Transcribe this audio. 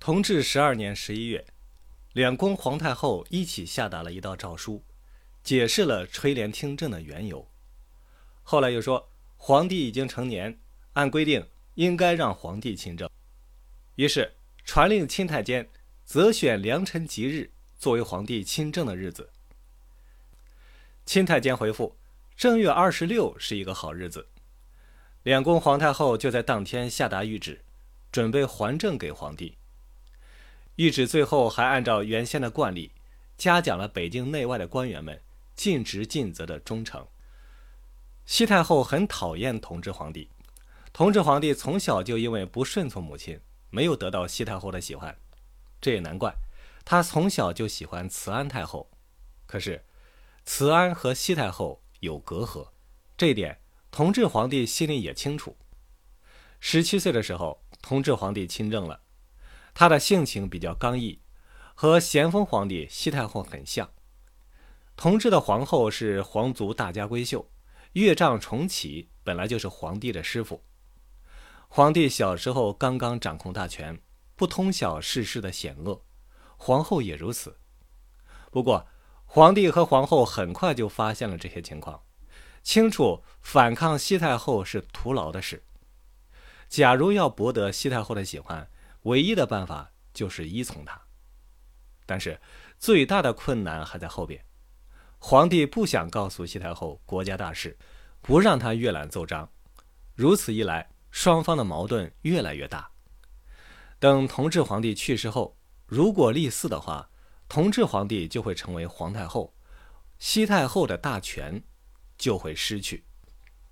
同治十二年十一月，两宫皇太后一起下达了一道诏书，解释了垂帘听政的缘由。后来又说，皇帝已经成年，按规定应该让皇帝亲政，于是传令钦太监择选良辰吉日作为皇帝亲政的日子。钦太监回复：正月二十六是一个好日子。两宫皇太后就在当天下达谕旨，准备还政给皇帝。谕旨最后还按照原先的惯例，嘉奖了北京内外的官员们尽职尽责的忠诚。西太后很讨厌同治皇帝，同治皇帝从小就因为不顺从母亲，没有得到西太后的喜欢，这也难怪。他从小就喜欢慈安太后，可是慈安和西太后有隔阂，这一点同治皇帝心里也清楚。十七岁的时候，同治皇帝亲政了。他的性情比较刚毅，和咸丰皇帝、西太后很像。同治的皇后是皇族大家闺秀，岳丈重启本来就是皇帝的师傅。皇帝小时候刚刚掌控大权，不通晓世事的险恶，皇后也如此。不过，皇帝和皇后很快就发现了这些情况，清楚反抗西太后是徒劳的事。假如要博得西太后的喜欢，唯一的办法就是依从他，但是最大的困难还在后边。皇帝不想告诉西太后国家大事，不让她阅览奏章，如此一来，双方的矛盾越来越大。等同治皇帝去世后，如果立嗣的话，同治皇帝就会成为皇太后，西太后的大权就会失去。